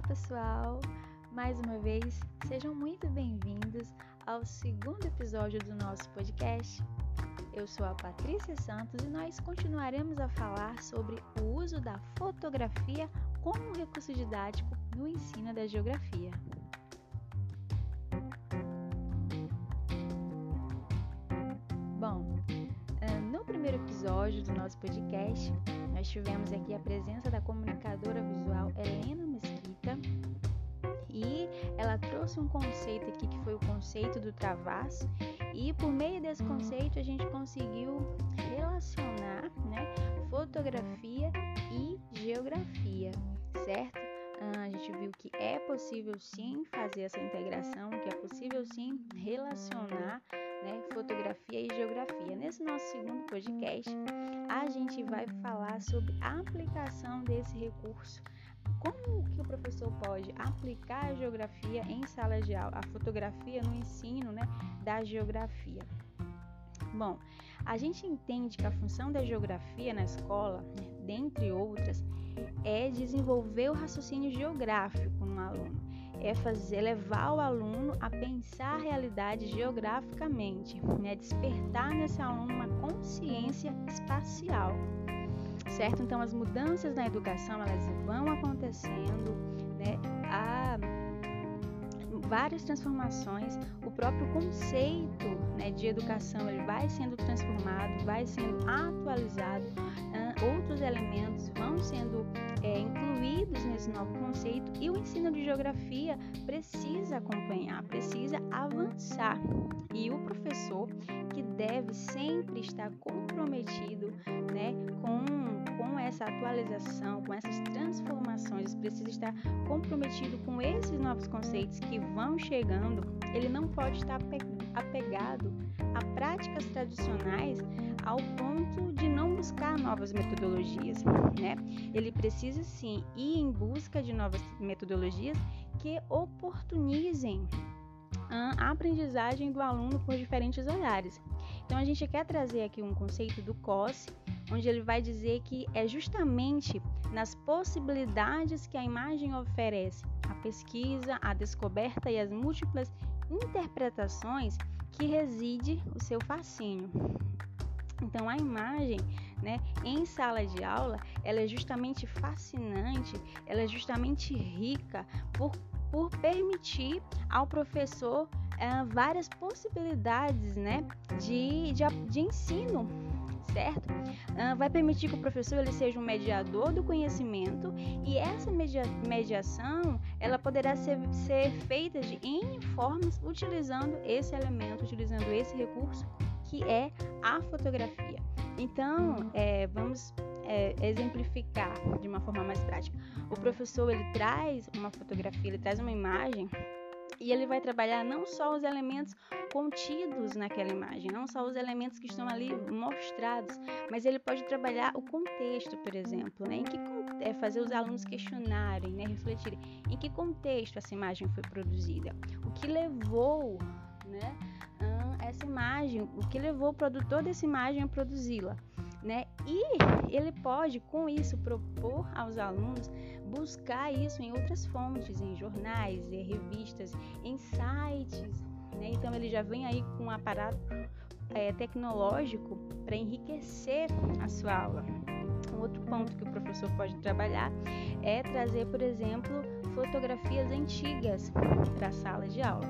Olá, pessoal! Mais uma vez, sejam muito bem-vindos ao segundo episódio do nosso podcast. Eu sou a Patrícia Santos e nós continuaremos a falar sobre o uso da fotografia como recurso didático no ensino da geografia. Bom, ah, no primeiro episódio do nosso podcast, nós tivemos aqui a presença da comunicadora visual Helena Mesquita ela trouxe um conceito aqui que foi o conceito do travasso e por meio desse conceito a gente conseguiu relacionar né, fotografia e geografia, certo? Ah, a gente viu que é possível sim fazer essa integração, que é possível sim relacionar né, fotografia e geografia. Nesse nosso segundo podcast, a gente vai falar sobre a aplicação desse recurso. Como que o professor pode aplicar a geografia em sala de aula, a fotografia no ensino né, da geografia? Bom, a gente entende que a função da geografia na escola, né, dentre outras, é desenvolver o raciocínio geográfico no aluno é fazer levar o aluno a pensar a realidade geograficamente, né? despertar nesse aluno uma consciência espacial, certo? Então as mudanças na educação elas vão acontecendo, né? Há várias transformações, o próprio conceito né, de educação ele vai sendo transformado, vai sendo atualizado, outros elementos vão sendo novo conceito e o ensino de geografia precisa acompanhar, precisa avançar. E o professor que deve sempre estar comprometido né, com, com essa atualização, com essas transformações, precisa estar comprometido com esses novos conceitos que vão chegando, ele não pode estar apegado a práticas tradicionais ao ponto de não buscar novas metodologias, né? Ele precisa sim ir em busca de novas metodologias que oportunizem a aprendizagem do aluno por diferentes olhares. Então a gente quer trazer aqui um conceito do COS, onde ele vai dizer que é justamente nas possibilidades que a imagem oferece, pesquisa, a descoberta e as múltiplas interpretações que reside o seu fascínio. Então a imagem, né, em sala de aula, ela é justamente fascinante, ela é justamente rica por, por permitir ao professor é, várias possibilidades, né, de, de, de ensino certo? Uh, vai permitir que o professor ele seja um mediador do conhecimento e essa media, mediação ela poderá ser, ser feita de N formas utilizando esse elemento, utilizando esse recurso que é a fotografia. Então, é, vamos é, exemplificar de uma forma mais prática. O professor ele traz uma fotografia, ele traz uma imagem e ele vai trabalhar não só os elementos contidos naquela imagem, não só os elementos que estão ali mostrados, mas ele pode trabalhar o contexto, por exemplo, né? Em que é fazer os alunos questionarem, né? refletirem em que contexto essa imagem foi produzida, o que levou, né? essa imagem, o que levou o produtor dessa imagem a produzi-la. Né? E ele pode, com isso, propor aos alunos buscar isso em outras fontes, em jornais, em revistas, em sites. Né? Então, ele já vem aí com um aparato é, tecnológico para enriquecer a sua aula. Um outro ponto que o professor pode trabalhar é trazer, por exemplo, fotografias antigas para a sala de aula,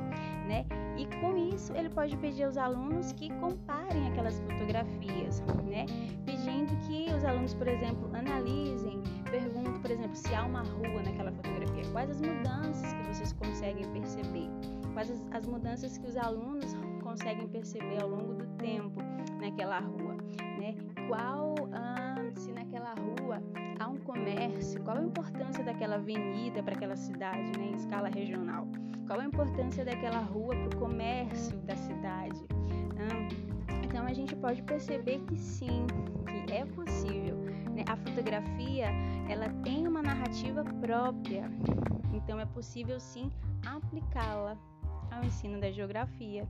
né? E com isso ele pode pedir aos alunos que comparem aquelas fotografias, né? Pedindo que os alunos, por exemplo, analisem, perguntem, por exemplo, se há uma rua naquela fotografia, quais as mudanças que vocês conseguem perceber, quais as, as mudanças que os alunos conseguem perceber ao longo do tempo naquela rua, né? Qual ah, se naquela rua há um comércio, qual a importância daquela avenida para aquela cidade, né, em escala regional? Qual a importância daquela rua para o comércio da cidade? Então a gente pode perceber que sim, que é possível. Né? A fotografia ela tem uma narrativa própria, então é possível sim aplicá-la ao ensino da geografia.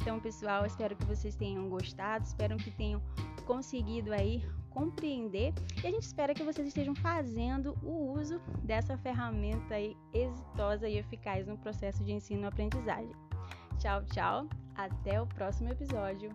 Então, pessoal, espero que vocês tenham gostado, espero que tenham conseguido aí compreender e a gente espera que vocês estejam fazendo o uso dessa ferramenta aí exitosa e eficaz no processo de ensino-aprendizagem. Tchau, tchau. Até o próximo episódio.